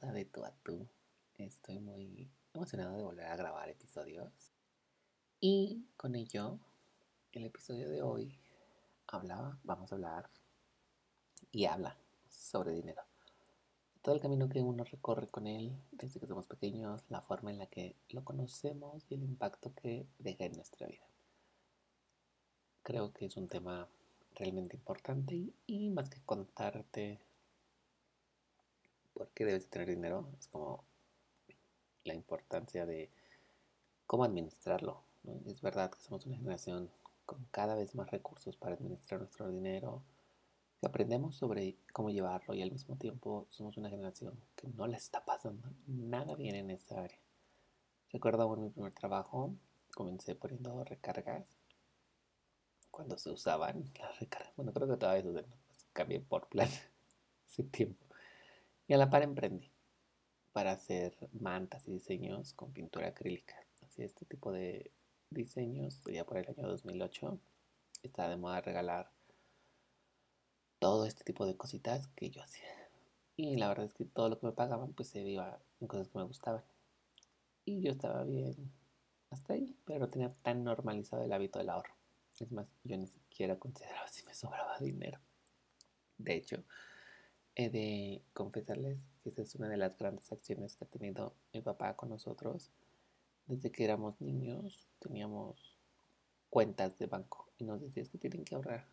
De tú a tú. Estoy muy emocionado de volver a grabar episodios. Y con ello, el episodio de hoy hablaba, vamos a hablar y habla sobre dinero. Todo el camino que uno recorre con él desde que somos pequeños, la forma en la que lo conocemos y el impacto que deja en nuestra vida. Creo que es un tema realmente importante y, más que contarte por qué debes tener dinero, es como la importancia de cómo administrarlo. Es verdad que somos una generación con cada vez más recursos para administrar nuestro dinero, aprendemos sobre cómo llevarlo y al mismo tiempo somos una generación que no le está pasando nada bien en esa área. Recuerdo en mi primer trabajo, comencé poniendo recargas cuando se usaban las recargas. Bueno, creo que todavía se usan, pues cambié por plan hace tiempo. Y a la par emprendí para hacer mantas y diseños con pintura acrílica. Así este tipo de diseños, ya por el año 2008, estaba de moda regalar todo este tipo de cositas que yo hacía. Y la verdad es que todo lo que me pagaban pues se iba en cosas que me gustaban. Y yo estaba bien hasta ahí, pero no tenía tan normalizado el hábito del ahorro. Es más, yo ni siquiera consideraba si me sobraba dinero. De hecho, He de confesarles que esa es una de las grandes acciones que ha tenido mi papá con nosotros. Desde que éramos niños teníamos cuentas de banco y nos decía que tienen que ahorrar.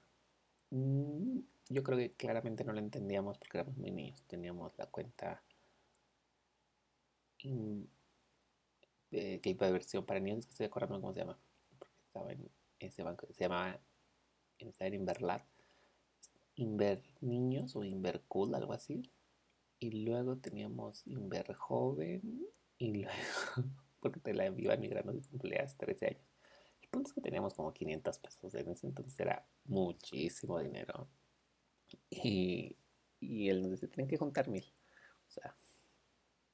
Mm, yo creo que claramente no lo entendíamos porque éramos muy niños. Teníamos la cuenta de que de versión para niños, que estoy acordando cómo se llama, porque estaba en ese banco, se llamaba, estaba en Inverlat Inver Niños o Inver Cool, algo así. Y luego teníamos Inver Joven y luego, porque te la iba migrando de cumpleaños 13 años. El punto es que teníamos como 500 pesos. En ese entonces era muchísimo dinero. Y, y él nos decía, tienen que juntar mil. O sea,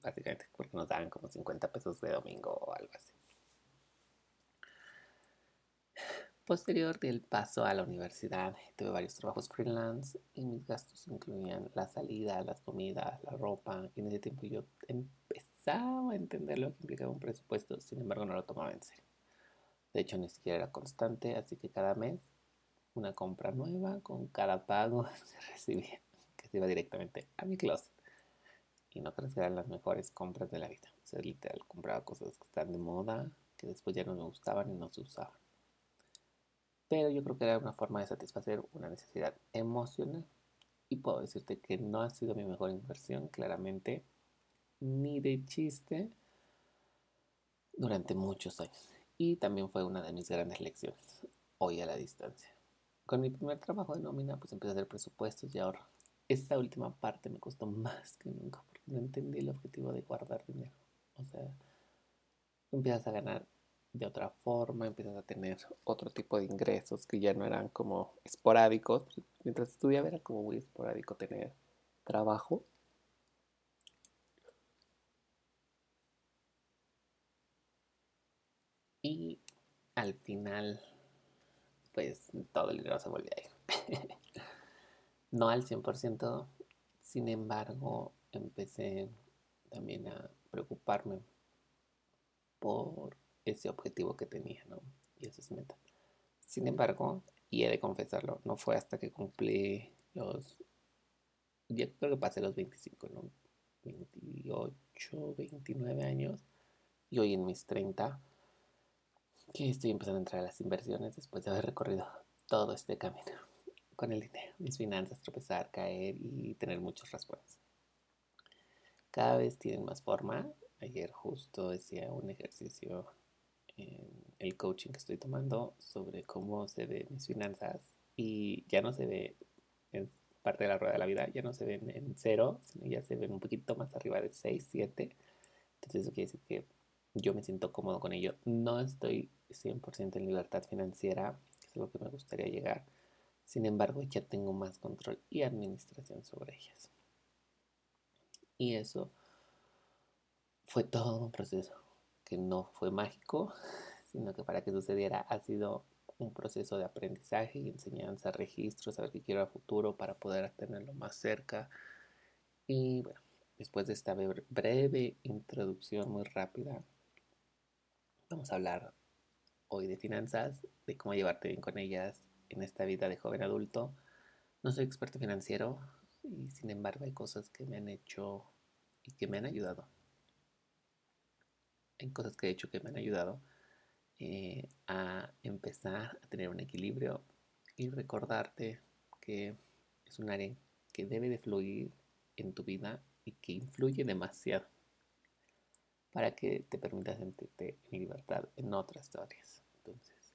básicamente porque nos daban como 50 pesos de domingo o algo así. Posterior del paso a la universidad, tuve varios trabajos freelance y mis gastos incluían la salida, las comidas, la ropa. Y en ese tiempo yo empezaba a entender lo que implicaba un presupuesto, sin embargo no lo tomaba en serio. De hecho, ni siquiera era constante, así que cada mes una compra nueva con cada pago se recibía, que se iba directamente a mi closet. Y no creo que eran las mejores compras de la vida. O sea, literal, compraba cosas que están de moda, que después ya no me gustaban y no se usaban pero yo creo que era una forma de satisfacer una necesidad emocional. Y puedo decirte que no ha sido mi mejor inversión, claramente, ni de chiste, durante muchos años. Y también fue una de mis grandes lecciones, hoy a la distancia. Con mi primer trabajo de nómina, pues empecé a hacer presupuestos y ahora esta última parte me costó más que nunca porque no entendí el objetivo de guardar dinero. O sea, empiezas a ganar de otra forma, empiezas a tener otro tipo de ingresos que ya no eran como esporádicos. Mientras estudiaba era como muy esporádico tener trabajo. Y al final, pues todo el dinero se volvió a no al 100%, sin embargo, empecé también a preocuparme por ese objetivo que tenía, ¿no? Y eso es meta. Sin embargo, y he de confesarlo, no fue hasta que cumplí los... Yo creo que pasé los 25, ¿no? 28, 29 años. Y hoy en mis 30, que estoy empezando a entrar a las inversiones después de haber recorrido todo este camino con el dinero, mis finanzas, tropezar, caer y tener muchos raspones. Cada vez tienen más forma. Ayer justo decía un ejercicio en el coaching que estoy tomando sobre cómo se ven mis finanzas y ya no se ve en parte de la rueda de la vida, ya no se ven en cero, sino ya se ven un poquito más arriba de 6, 7. Entonces eso quiere decir que yo me siento cómodo con ello. No estoy 100% en libertad financiera, que es lo que me gustaría llegar, Sin embargo, ya tengo más control y administración sobre ellas. Y eso fue todo un proceso que no fue mágico, sino que para que sucediera ha sido un proceso de aprendizaje y enseñanza, registro, saber qué quiero a futuro para poder tenerlo más cerca. Y bueno, después de esta breve introducción muy rápida, vamos a hablar hoy de finanzas, de cómo llevarte bien con ellas en esta vida de joven adulto. No soy experto financiero y sin embargo hay cosas que me han hecho y que me han ayudado. Hay cosas que he hecho que me han ayudado eh, a empezar a tener un equilibrio y recordarte que es un área que debe de fluir en tu vida y que influye demasiado para que te permita sentirte en libertad en otras áreas. Entonces,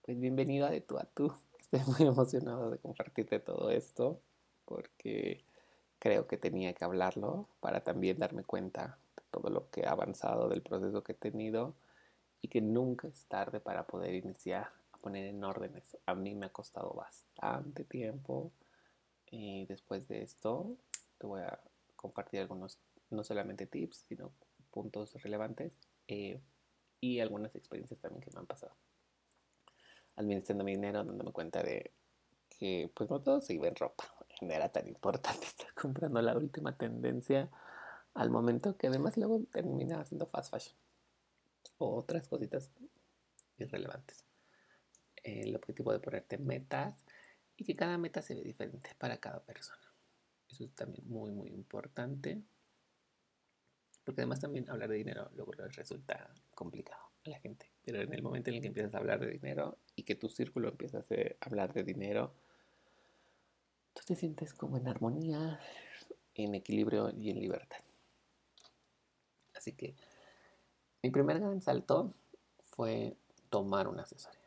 pues bienvenido a De tú a tú. Estoy muy emocionado de compartirte todo esto porque creo que tenía que hablarlo para también darme cuenta todo lo que ha avanzado del proceso que he tenido y que nunca es tarde para poder iniciar a poner en orden eso. A mí me ha costado bastante tiempo y después de esto te voy a compartir algunos, no solamente tips, sino puntos relevantes eh, y algunas experiencias también que me han pasado. Administrando mi dinero, dándome cuenta de que pues no todo se iba en ropa. No era tan importante estar comprando la última tendencia al momento que además luego termina haciendo fast fashion o otras cositas irrelevantes. El objetivo de ponerte metas y que cada meta se ve diferente para cada persona. Eso es también muy, muy importante. Porque además también hablar de dinero luego resulta complicado a la gente. Pero en el momento en el que empiezas a hablar de dinero y que tu círculo empieza a hablar de dinero, tú te sientes como en armonía, en equilibrio y en libertad. Así que mi primer gran salto fue tomar una asesoría.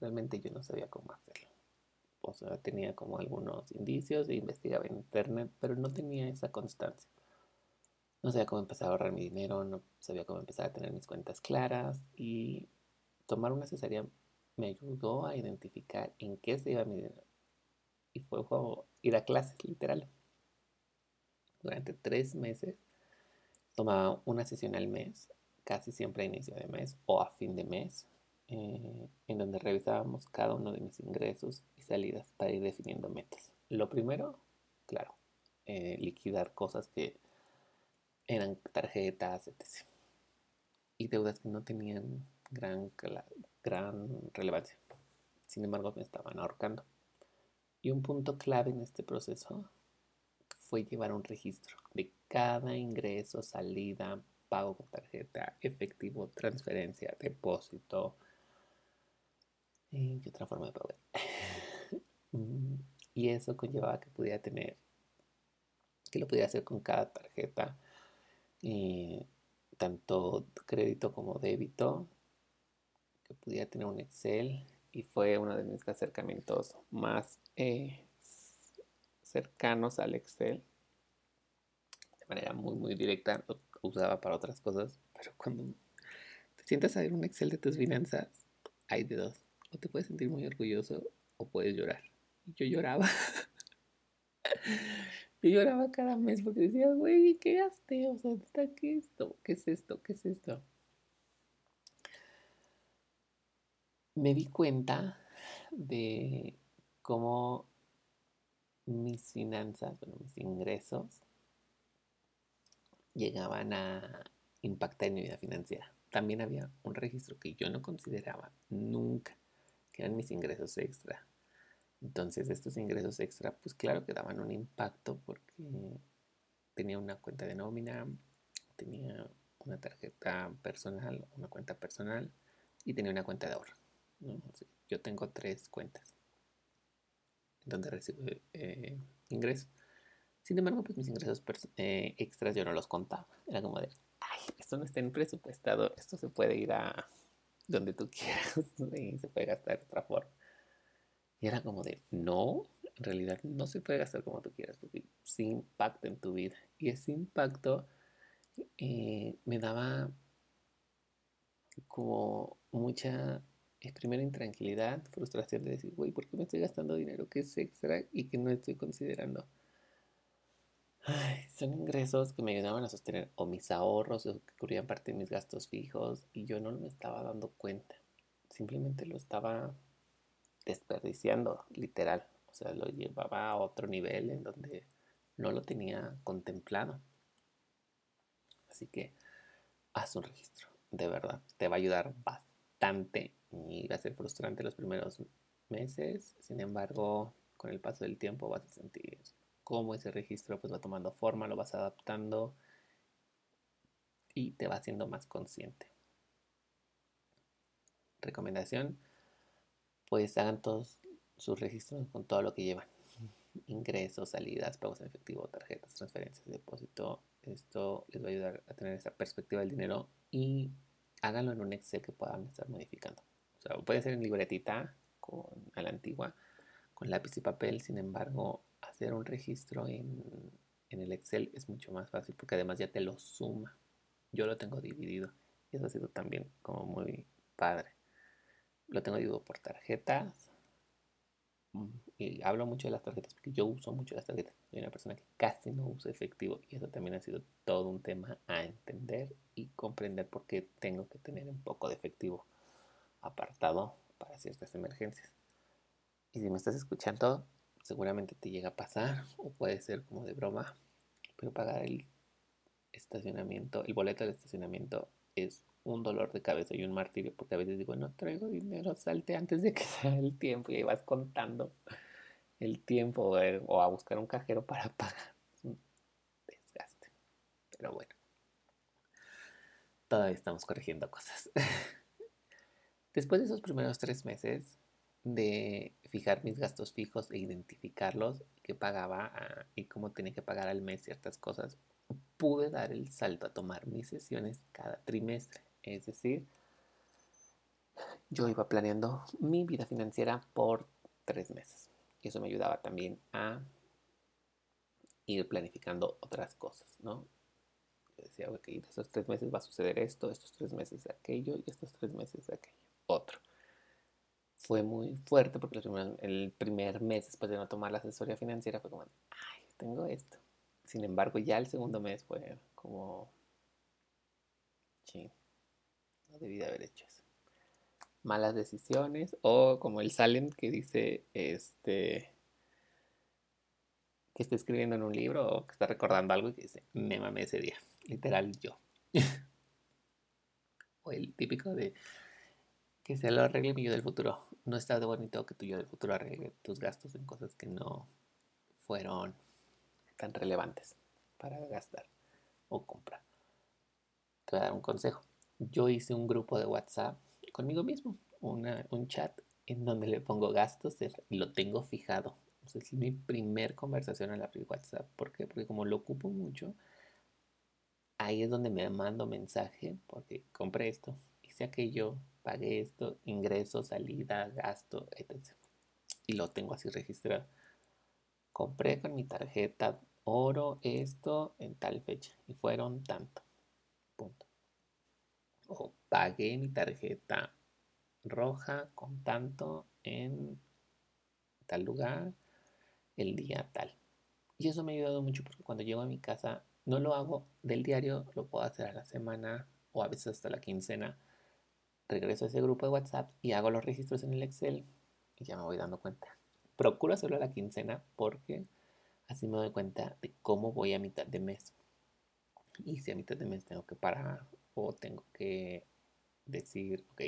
Realmente yo no sabía cómo hacerlo. O sea, tenía como algunos indicios e investigaba en internet, pero no tenía esa constancia. No sabía cómo empezar a ahorrar mi dinero, no sabía cómo empezar a tener mis cuentas claras y tomar una asesoría me ayudó a identificar en qué se iba mi dinero. Y fue como ir a clases, literal. Durante tres meses tomaba una sesión al mes, casi siempre a inicio de mes o a fin de mes, eh, en donde revisábamos cada uno de mis ingresos y salidas para ir definiendo metas. Lo primero, claro, eh, liquidar cosas que eran tarjetas, etc. Y deudas que no tenían gran, gran relevancia. Sin embargo, me estaban ahorcando. Y un punto clave en este proceso fue llevar un registro de cada ingreso, salida, pago con tarjeta, efectivo, transferencia, depósito y otra forma de pago. Mm, y eso conllevaba que pudiera tener, que lo pudiera hacer con cada tarjeta, tanto crédito como débito, que pudiera tener un Excel y fue uno de mis acercamientos más eh, cercanos al Excel de manera muy, muy directa. Lo usaba para otras cosas, pero cuando te sientas a ver un Excel de tus finanzas, hay de dos. O te puedes sentir muy orgulloso o puedes llorar. Y yo lloraba. yo lloraba cada mes porque decía, güey, ¿qué gasté? O sea, ¿qué es esto? ¿Qué es esto? ¿Qué es esto? Me di cuenta de cómo mis finanzas, bueno, mis ingresos llegaban a impactar en mi vida financiera. También había un registro que yo no consideraba nunca, eran mis ingresos extra. Entonces estos ingresos extra, pues claro que daban un impacto porque tenía una cuenta de nómina, tenía una tarjeta personal, una cuenta personal y tenía una cuenta de ahorro. Yo tengo tres cuentas donde recibo eh, ingresos. Sin embargo, pues mis ingresos eh, extras yo no los contaba. Era como de, ay, esto no está en presupuestado, esto se puede ir a donde tú quieras y se puede gastar de otra forma. Y era como de, no, en realidad no se puede gastar como tú quieras, porque sí impacta en tu vida. Y ese impacto eh, me daba como mucha es primera intranquilidad, frustración de decir, güey, ¿por qué me estoy gastando dinero que es extra y que no estoy considerando? Son ingresos que me ayudaban a sostener o mis ahorros o que cubrían parte de mis gastos fijos y yo no me estaba dando cuenta. Simplemente lo estaba desperdiciando, literal. O sea, lo llevaba a otro nivel en donde no lo tenía contemplado. Así que haz un registro, de verdad. Te va a ayudar bastante y va a ser frustrante los primeros meses. Sin embargo, con el paso del tiempo vas a sentir cómo ese registro pues va tomando forma, lo vas adaptando y te va haciendo más consciente. Recomendación, pues hagan todos sus registros con todo lo que llevan. Ingresos, salidas, pagos en efectivo, tarjetas, transferencias, depósito. Esto les va a ayudar a tener esa perspectiva del dinero y háganlo en un Excel que puedan estar modificando. O sea, puede ser en libretita con, a la antigua, con lápiz y papel, sin embargo, hacer un registro en, el Excel es mucho más fácil porque además ya te lo suma. Yo lo tengo dividido y eso ha sido también como muy padre. Lo tengo dividido por tarjetas y hablo mucho de las tarjetas porque yo uso mucho las tarjetas. Soy una persona que casi no usa efectivo y eso también ha sido todo un tema a entender y comprender por qué tengo que tener un poco de efectivo apartado para ciertas emergencias. Y si me estás escuchando, seguramente te llega a pasar o puede ser como de broma, pero pagar el estacionamiento, el boleto del estacionamiento es un dolor de cabeza y un martirio porque a veces digo, no traigo dinero, salte antes de que sea el tiempo y ahí vas contando el tiempo o a buscar un cajero para pagar. Es un desgaste. Pero bueno, todavía estamos corrigiendo cosas. Después de esos primeros tres meses, de fijar mis gastos fijos e identificarlos, qué pagaba ah, y cómo tenía que pagar al mes ciertas cosas, pude dar el salto a tomar mis sesiones cada trimestre. Es decir, yo iba planeando mi vida financiera por tres meses. Y eso me ayudaba también a ir planificando otras cosas, ¿no? Yo decía, ok, estos tres meses va a suceder esto, estos tres meses aquello y estos tres meses aquello. Otro fue muy fuerte porque el primer mes después de no tomar la asesoría financiera fue como, ay, tengo esto. Sin embargo, ya el segundo mes fue como, sí, no debí de haber hecho eso. Malas decisiones o como el Salem que dice, este, que está escribiendo en un libro o que está recordando algo y que dice, me mamé ese día, literal yo. o el típico de, que se lo arregle mi yo del futuro. No está de bonito que tu yo del futuro arregle tus gastos en cosas que no fueron tan relevantes para gastar o comprar. Te voy a dar un consejo. Yo hice un grupo de WhatsApp conmigo mismo, un chat en donde le pongo gastos y lo tengo fijado. es mi primer conversación en la WhatsApp. ¿Por qué? Porque como lo ocupo mucho, ahí es donde me mando mensaje porque compré esto, hice aquello, pagué esto, ingreso, salida, gasto, etc. Y lo tengo así registrado. Compré con mi tarjeta oro esto en tal fecha y fueron tanto. Punto. O pagué mi tarjeta roja con tanto en tal lugar el día tal. Y eso me ha ayudado mucho porque cuando llego a mi casa no lo hago del diario, lo puedo hacer a la semana o a veces hasta la quincena regreso a ese grupo de WhatsApp y hago los registros en el Excel y ya me voy dando cuenta. Procuro hacerlo a la quincena porque así me doy cuenta de cómo voy a mitad de mes. Y si a mitad de mes tengo que parar o tengo que decir, ok,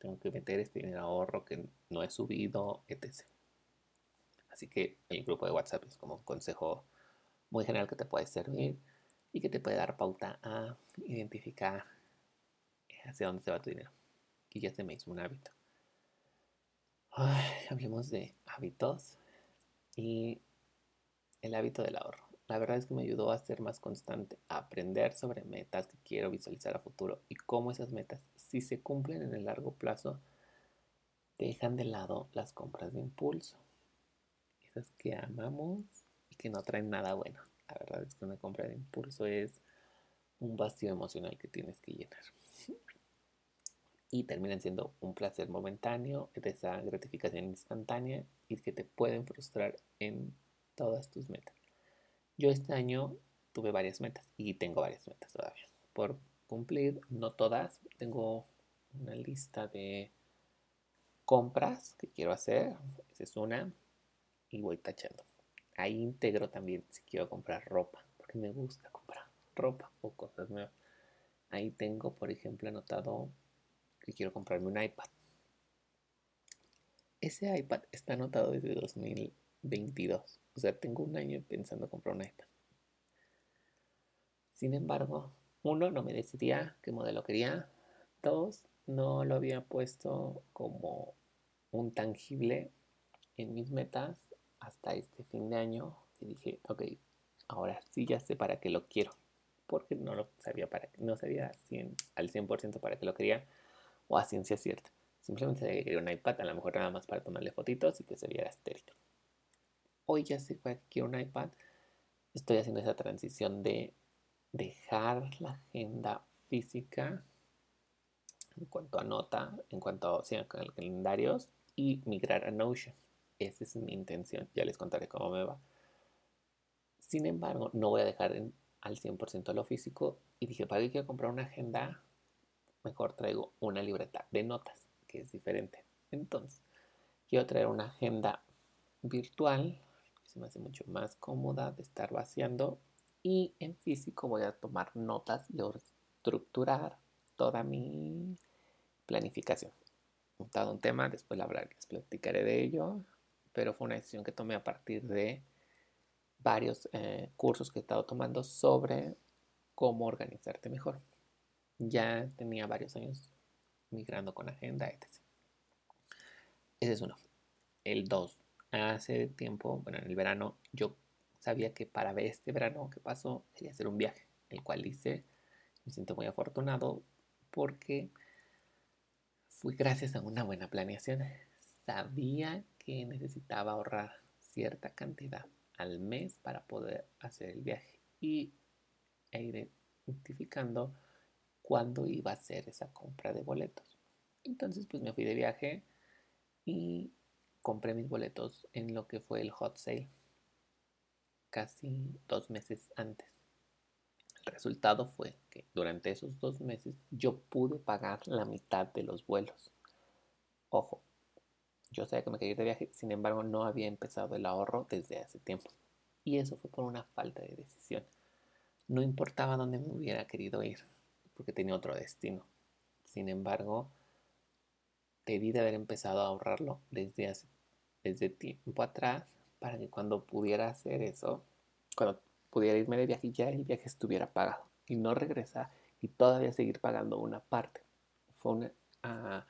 tengo que meter este dinero ahorro que no he subido, etc. Así que el grupo de WhatsApp es como un consejo muy general que te puede servir y que te puede dar pauta a identificar hacia dónde se va tu dinero y ya hizo un hábito. hablemos de hábitos y el hábito del ahorro. La verdad es que me ayudó a ser más constante, a aprender sobre metas que quiero visualizar a futuro y cómo esas metas, si se cumplen en el largo plazo, dejan de lado las compras de impulso. Esas que amamos y que no traen nada bueno. La verdad es que una compra de impulso es un vacío emocional que tienes que llenar. Y terminan siendo un placer momentáneo, de esa gratificación instantánea y que te pueden frustrar en todas tus metas. Yo este año tuve varias metas y tengo varias metas todavía por cumplir, no todas, tengo una lista de compras que quiero hacer, esa es una, y voy tachando. Ahí integro también si quiero comprar ropa, porque me gusta comprar ropa o cosas nuevas. Ahí tengo, por ejemplo, anotado que quiero comprarme un iPad. Ese iPad está anotado desde 2022. O sea, tengo un año pensando comprar un iPad. Sin embargo, uno, no me decidía qué modelo quería. Dos, no lo había puesto como un tangible en mis metas hasta este fin de año. Y dije, ok, ahora sí ya sé para qué lo quiero porque no lo sabía para no sabía 100, al 100% para qué lo quería o a ciencia cierta. Simplemente que quería un iPad, a lo mejor nada más para tomarle fotitos y que se viera estéril. Hoy ya sé que quiero un iPad. Estoy haciendo esa transición de dejar la agenda física en cuanto a nota, en cuanto a, sí, calendarios y migrar a Notion. Esa es mi intención. Ya les contaré cómo me va. Sin embargo, no voy a dejar en al 100% lo físico y dije, ¿para qué quiero comprar una agenda? Mejor traigo una libreta de notas, que es diferente. Entonces, quiero traer una agenda virtual, que se me hace mucho más cómoda de estar vaciando. Y en físico voy a tomar notas y estructurar toda mi planificación. Montado un tema, después les platicaré de ello, pero fue una decisión que tomé a partir de varios eh, cursos que he estado tomando sobre cómo organizarte mejor. Ya tenía varios años migrando con agenda, etc. Ese es uno. El dos. Hace tiempo, bueno, en el verano, yo sabía que para este verano que pasó quería hacer un viaje, el cual hice. Me siento muy afortunado porque fui gracias a una buena planeación. Sabía que necesitaba ahorrar cierta cantidad al mes para poder hacer el viaje y e ir identificando cuándo iba a ser esa compra de boletos. Entonces pues me fui de viaje y compré mis boletos en lo que fue el hot sale casi dos meses antes. El resultado fue que durante esos dos meses yo pude pagar la mitad de los vuelos. Ojo, yo sabía que me quería ir de viaje, sin embargo no había empezado el ahorro desde hace tiempo. Y eso fue por una falta de decisión. No importaba dónde me hubiera querido ir, porque tenía otro destino. Sin embargo, debí de haber empezado a ahorrarlo desde hace desde tiempo atrás para que cuando pudiera hacer eso, cuando pudiera irme de viaje, ya el viaje estuviera pagado y no regresar y todavía seguir pagando una parte. Fue ah,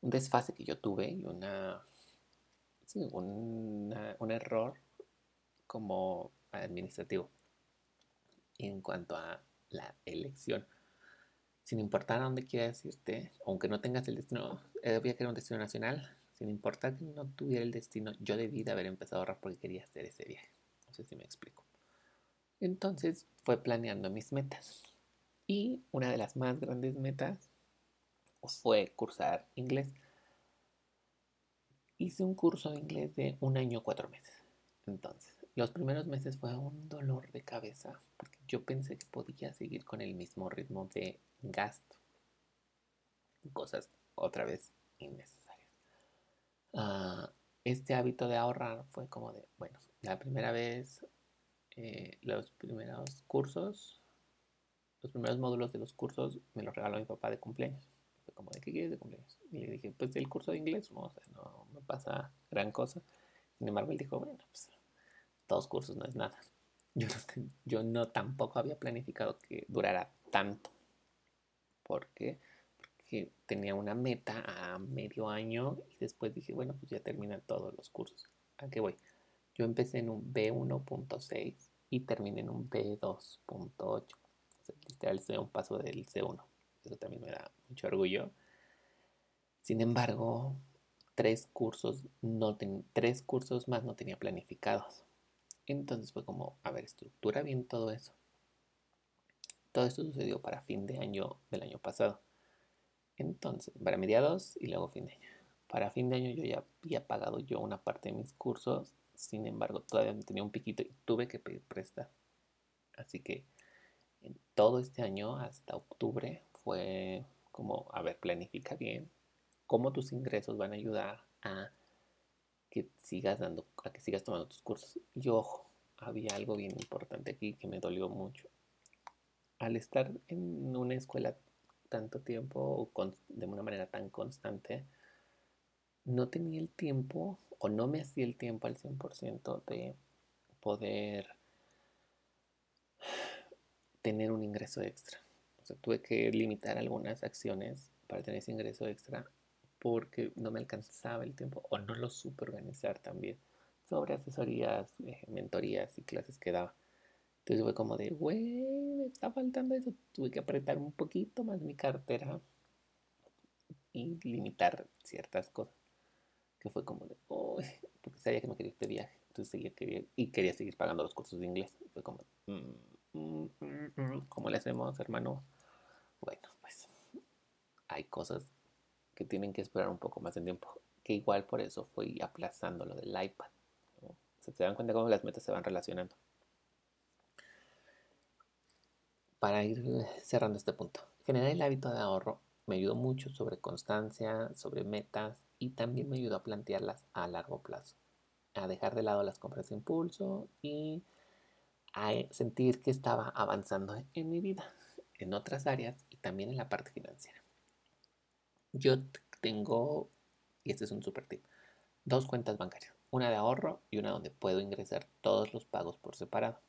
un desfase que yo tuve y una, un error como administrativo en cuanto a la elección. Sin importar a dónde quieras irte, aunque no tengas el destino, había que era un destino nacional, sin importar que no tuviera el destino, yo debí de haber empezado a ahorrar porque quería hacer ese viaje. No sé si me explico. Entonces fue planeando mis metas. Y una de las más grandes metas fue cursar inglés. Hice un curso de inglés de un año, cuatro meses. Entonces, los primeros meses fue un dolor de cabeza porque yo pensé que podía seguir con el mismo ritmo de gasto. Cosas otra vez innecesarias. Ah, este hábito de ahorrar fue como de, bueno, la primera vez, eh, los primeros cursos, los primeros módulos de los cursos me los regaló mi papá de cumpleaños como, ¿de qué quieres de cumpleaños? Y le dije, pues del curso de inglés, no, no me pasa gran cosa. Sin embargo, él dijo, bueno, pues dos cursos no es nada. Yo no, yo no tampoco había planificado que durara tanto. ¿Por qué? Porque tenía una meta a medio año y después dije, bueno, pues ya terminan todos los cursos. ¿A qué voy? Yo empecé en un B1.6 y terminé en un B2.8. O sea, literal, estoy a un paso del C1 eso también me da mucho orgullo. Sin embargo, tres cursos, no tres cursos más no tenía planificados. Entonces fue como, a ver, estructura bien todo eso. Todo esto sucedió para fin de año del año pasado. Entonces, para mediados y luego fin de año. Para fin de año yo ya había pagado yo una parte de mis cursos, sin embargo todavía tenía un piquito y tuve que pedir prestar. Así que en todo este año hasta octubre fue como, a ver, planifica bien cómo tus ingresos van a ayudar a que sigas dando, a que sigas tomando tus cursos. Y ojo, había algo bien importante aquí que me dolió mucho. Al estar en una escuela tanto tiempo de una manera tan constante, no tenía el tiempo o no me hacía el tiempo al 100% de poder tener un ingreso extra. O sea, tuve que limitar algunas acciones para tener ese ingreso extra porque no me alcanzaba el tiempo o no lo supe organizar también sobre asesorías, eh, mentorías y clases que daba. Entonces fue como de, güey, me está faltando eso. Tuve que apretar un poquito más mi cartera y limitar ciertas cosas. Que fue como de, oh, porque sabía que me quería de viaje. Entonces seguía, quería, y quería seguir pagando los cursos de inglés. Fue como, mm, ¿cómo le hacemos, hermano? Bueno, pues hay cosas que tienen que esperar un poco más de tiempo. Que igual por eso fui aplazando lo del iPad. Se dan cuenta cómo las metas se van relacionando. Para ir cerrando este punto, generar el hábito de ahorro me ayudó mucho sobre constancia, sobre metas y también me ayudó a plantearlas a largo plazo, a dejar de lado las compras de impulso y a sentir que estaba avanzando en mi vida, en otras áreas y también en la parte financiera. Yo tengo, y este es un super tip, dos cuentas bancarias, una de ahorro y una donde puedo ingresar todos los pagos por separado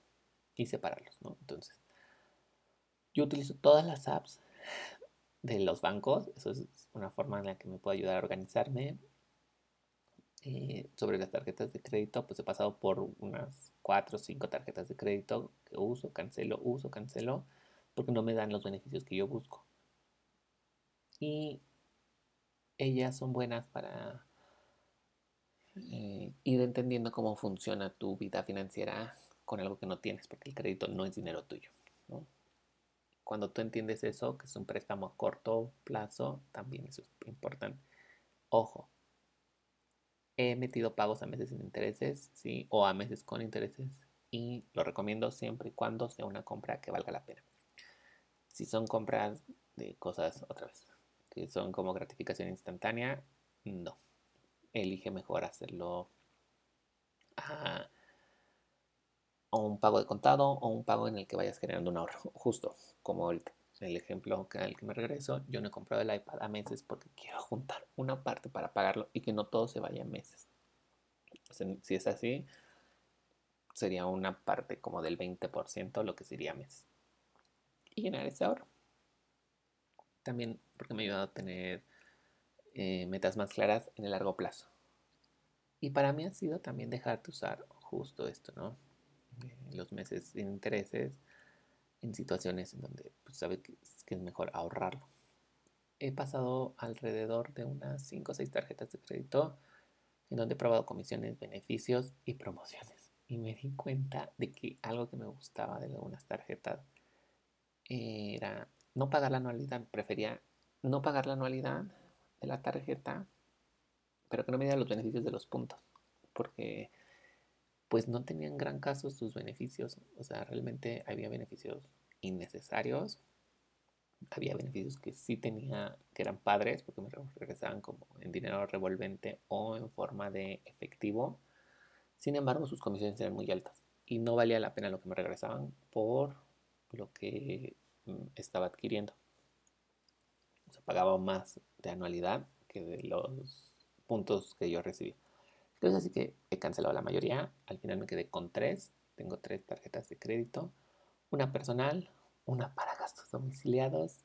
y separarlos, ¿no? Entonces, yo utilizo todas las apps de los bancos, eso es una forma en la que me puede ayudar a organizarme. Eh, sobre las tarjetas de crédito, pues he pasado por unas 4 o 5 tarjetas de crédito que uso, cancelo, uso, cancelo, porque no me dan los beneficios que yo busco. Y ellas son buenas para eh, ir entendiendo cómo funciona tu vida financiera con algo que no tienes, porque el crédito no es dinero tuyo. Cuando tú entiendes eso, que es un préstamo a corto plazo, también eso es importante. Ojo, he metido pagos a meses sin intereses, ¿sí? O a meses con intereses. Y lo recomiendo siempre y cuando sea una compra que valga la pena. Si son compras de cosas, otra vez, que son como gratificación instantánea, no. Elige mejor hacerlo a, un pago de contado o un pago en el que vayas generando un ahorro. Justo como el, el ejemplo al que me regreso, yo no he comprado el iPad a meses porque quiero juntar una parte para pagarlo y que no todo se vaya a meses. si es así, sería una parte como del 20% lo que sería meses. Y llenar ese ahorro también porque me ha ayudado a tener eh, metas más claras en el largo plazo. Y para mí ha sido también dejar de usar justo esto, ¿no? Los meses sin intereses en situaciones en donde pues, sabe que es, mejor ahorrarlo. He pasado alrededor de unas 5 o 6 tarjetas de crédito en donde he probado comisiones, beneficios y promociones. Y me di cuenta de que algo que me gustaba de algunas tarjetas era no pagar la anualidad. Prefería no pagar la anualidad de la tarjeta, pero que no me diera los beneficios de los puntos, porque pues no tenían gran caso sus beneficios. O sea, realmente había beneficios innecesarios. Había beneficios que sí tenía, que eran padres, porque me regresaban como en dinero revolvente o en forma de efectivo. Sin embargo, sus comisiones eran muy altas y no valía la pena lo que me regresaban por lo que Mm, estaba adquiriendo. O sea, pagaba más de anualidad que de los puntos que yo recibí. Entonces así que he cancelado la mayoría. Al final me quedé con tres. Tengo tres tarjetas de crédito. Una personal, una para gastos domiciliados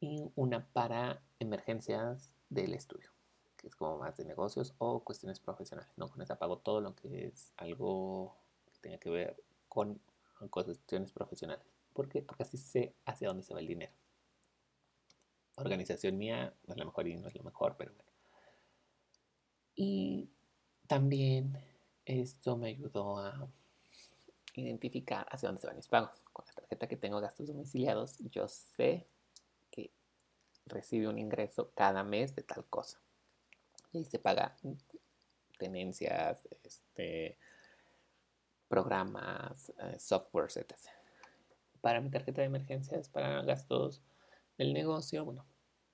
y una para emergencias del estudio, que es como más de negocios o cuestiones profesionales. ¿no? Con esa pago todo lo que es algo que tenga que ver con cuestiones profesionales. ¿Por qué? Porque así sé hacia dónde se va el dinero. Organización mía no es la mejor y no es lo mejor, pero bueno. Y también esto me ayudó a identificar hacia dónde se van mis pagos. Con la tarjeta que tengo gastos domiciliados, yo sé que recibe un ingreso cada mes de tal cosa. Y se paga tenencias, este, programas, eh, softwares, etc. Para mi tarjeta de emergencias, para gastos del negocio, bueno,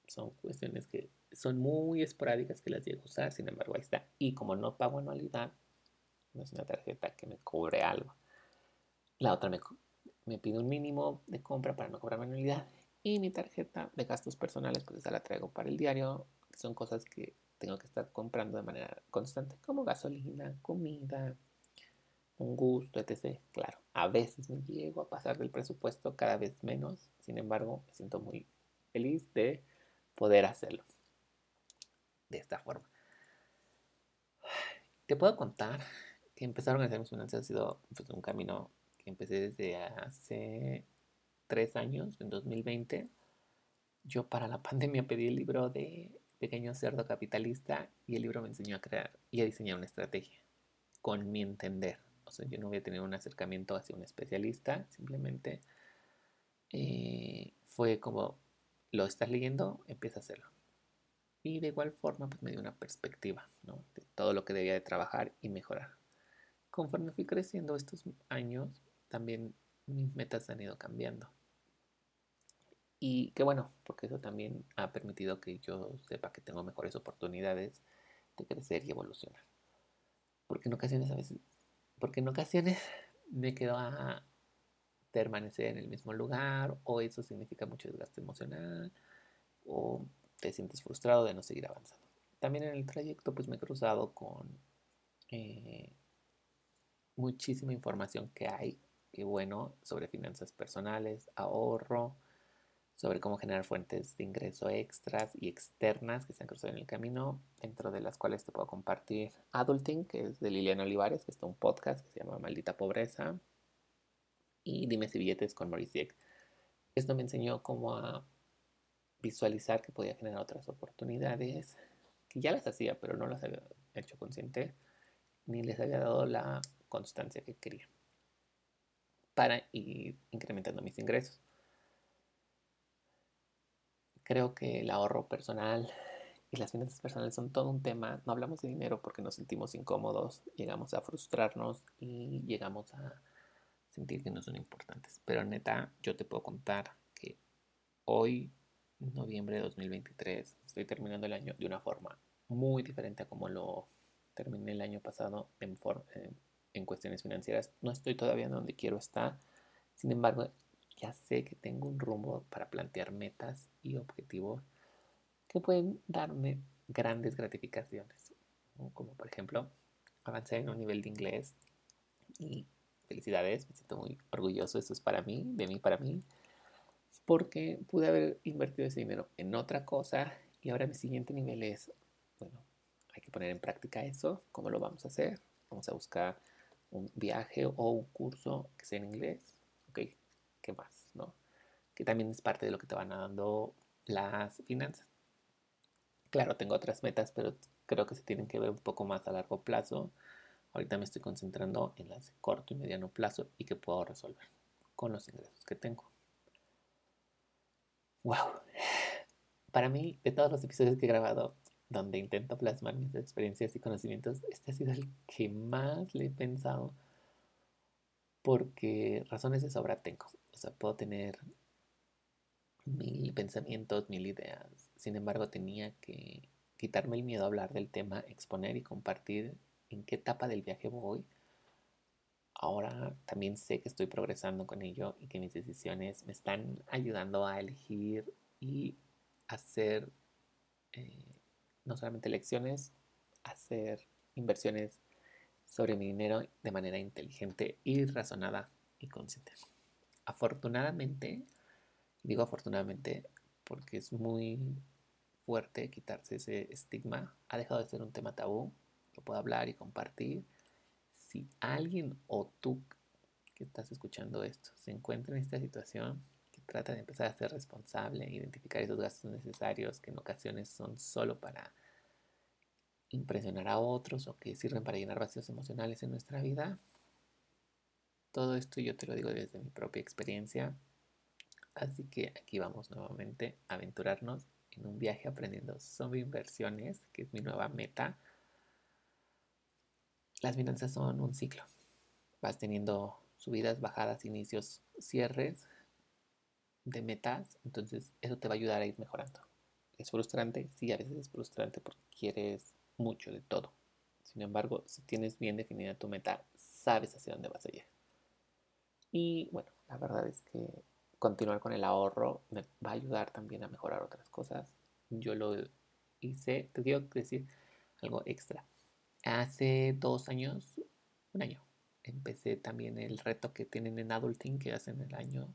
son cuestiones que son muy esporádicas que las llego a usar, sin embargo ahí está. Y como no pago anualidad, no es una tarjeta que me cubre algo. La otra me, me pide un mínimo de compra para no cobrar anualidad. Y mi tarjeta de gastos personales, pues esa la traigo para el diario. Son cosas que tengo que estar comprando de manera constante, como gasolina, comida, un gusto, etc. Claro, a veces me llego a pasar del presupuesto cada vez menos. Sin embargo, me siento muy feliz de poder hacerlo de esta forma. Te puedo contar que empezar a organizar mis finanzas ha sido pues, un camino que empecé desde hace tres años, en 2020. Yo para la pandemia pedí el libro de Pequeño Cerdo Capitalista y el libro me enseñó a crear y a diseñar una estrategia con mi entender. O sea, yo no voy a tener un acercamiento hacia un especialista, simplemente eh, fue como, lo estás leyendo, empieza a hacerlo. Y de igual forma, pues me dio una perspectiva ¿no? de todo lo que debía de trabajar y mejorar. Conforme fui creciendo estos años, también mis metas han ido cambiando. Y qué bueno, porque eso también ha permitido que yo sepa que tengo mejores oportunidades de crecer y evolucionar. Porque en ocasiones a veces, porque en ocasiones me quedo a permanecer en el mismo lugar o eso significa mucho desgaste emocional o te sientes frustrado de no seguir avanzando. También en el trayecto pues me he cruzado con eh, muchísima información que hay, que bueno, sobre finanzas personales, ahorro, sobre cómo generar fuentes de ingreso extras y externas que se han cruzado en el camino, dentro de las cuales te puedo compartir Adulting, que es de Liliana Olivares, que está un podcast que se llama Maldita Pobreza, y Dime si billetes con Maurice Dieck. Esto me enseñó cómo a visualizar que podía generar otras oportunidades, que ya las hacía, pero no las había hecho consciente, ni les había dado la constancia que quería para ir incrementando mis ingresos. Creo que el ahorro personal y las finanzas personales son todo un tema. No hablamos de dinero porque nos sentimos incómodos, llegamos a frustrarnos y llegamos a sentir que no son importantes. Pero neta, yo te puedo contar que hoy noviembre de 2023. Estoy terminando el año de una forma muy diferente a como lo terminé el año pasado en, en cuestiones financieras. No estoy todavía donde quiero estar. Sin embargo, ya sé que tengo un rumbo para plantear metas y objetivos que pueden darme grandes gratificaciones. Como por ejemplo, avanzar en un nivel de inglés y felicidades, me siento muy orgulloso, eso es para mí, de mí para mí porque pude haber invertido ese dinero en otra cosa y ahora mi siguiente nivel es, bueno, hay que poner en práctica eso, ¿cómo lo vamos a hacer? Vamos a buscar un viaje o un curso que sea en inglés, ok, ¿qué más? ¿No? Que también es parte de lo que te van dando las finanzas. Claro, tengo otras metas, pero creo que se tienen que ver un poco más a largo plazo. Ahorita me estoy concentrando en las de corto y mediano plazo y que puedo resolver con los ingresos que tengo. Wow. Para mí, de todos los episodios que he grabado, donde intento plasmar mis experiencias y conocimientos, este ha sido el que más le he pensado porque razones de sobra tengo. O sea, puedo tener mil pensamientos, mil ideas. Sin embargo, tenía que quitarme el miedo a hablar del tema, exponer y compartir en qué etapa del viaje voy ahora también sé que estoy progresando con ello y que mis decisiones me están ayudando a elegir y hacer eh, no solamente elecciones, hacer inversiones sobre mi dinero de manera inteligente y razonada y consciente. Afortunadamente, digo afortunadamente porque es muy fuerte quitarse ese estigma, ha dejado de ser un tema tabú, lo puedo hablar y compartir si alguien o tú que estás escuchando esto se encuentra en esta situación, que trata de empezar a ser responsable, identificar esos gastos necesarios que en ocasiones son solo para impresionar a otros o que sirven para llenar vacíos emocionales en nuestra vida, todo esto yo te lo digo desde mi propia experiencia. Así que aquí vamos nuevamente a aventurarnos en un viaje aprendiendo sobre inversiones, que es mi nueva meta. Las finanzas son un ciclo. Vas teniendo subidas, bajadas, inicios, cierres de metas, entonces eso te va a ayudar a ir mejorando. ¿Es frustrante? Sí, a veces es frustrante porque quieres mucho de todo. Sin embargo, si tienes bien definida tu meta, sabes hacia dónde vas a llegar. Y bueno, la verdad es que continuar con el ahorro me va a ayudar también a mejorar otras cosas. Yo lo hice, te quiero decir algo extra. Hace dos años, un año, empecé también el reto que tienen en Adulting que hacen el año.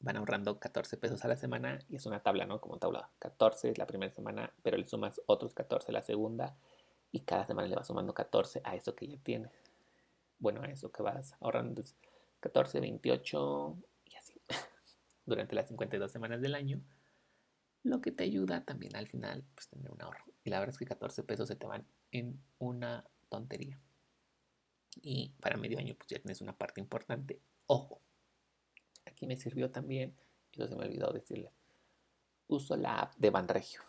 Van ahorrando 14 pesos a la semana y es una tabla, ¿no? Como tabla. 14 es la primera semana, pero le sumas otros 14 la segunda y cada semana le vas sumando 14 a eso que ya tienes. Bueno, a eso que vas ahorrando. Entonces, 14, 28 y así. Durante las 52 semanas del año. Lo que te ayuda también al final, pues tener un ahorro. Y la verdad es que 14 pesos se te van en una tontería. Y para medio año, pues ya tienes una parte importante. Ojo, aquí me sirvió también, y no se me olvidó decirle, uso la app de Banregio.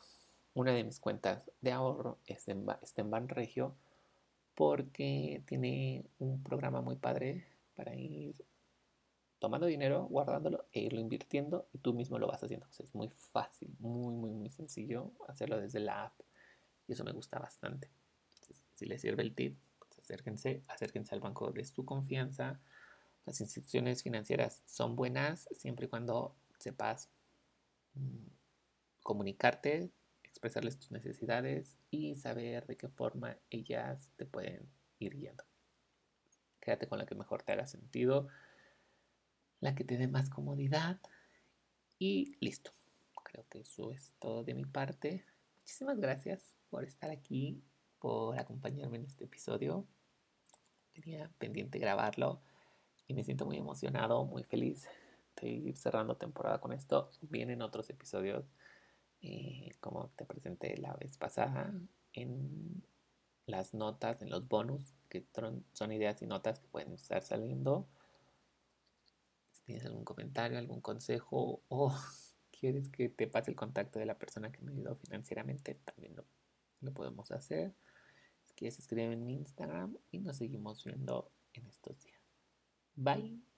Una de mis cuentas de ahorro está en Banregio porque tiene un programa muy padre para ir tomando dinero, guardándolo e irlo invirtiendo y tú mismo lo vas haciendo. es muy fácil, muy, muy, muy sencillo hacerlo desde la app y eso me gusta bastante. Si les sirve el tip, pues acérquense, acérquense al banco de su confianza. Las instituciones financieras son buenas siempre y cuando sepas mm, comunicarte, expresarles tus necesidades y saber de qué forma ellas te pueden ir guiando. Quédate con la que mejor te haga sentido, la que te dé más comodidad y listo. Creo que eso es todo de mi parte. Muchísimas gracias por estar aquí, por acompañarme en este episodio. Tenía pendiente grabarlo y me siento muy emocionado, muy feliz ir cerrando temporada con esto. Vienen otros episodios, eh, como te presenté la vez pasada, en las notas, en los bonus que son ideas y notas que pueden estar saliendo. Si tienes algún comentario, algún consejo o quieres que te pase el contacto de la persona que me ayudó financieramente, también lo, lo podemos hacer. Quieres, escribe en mi Instagram y nos seguimos viendo en estos días. Bye.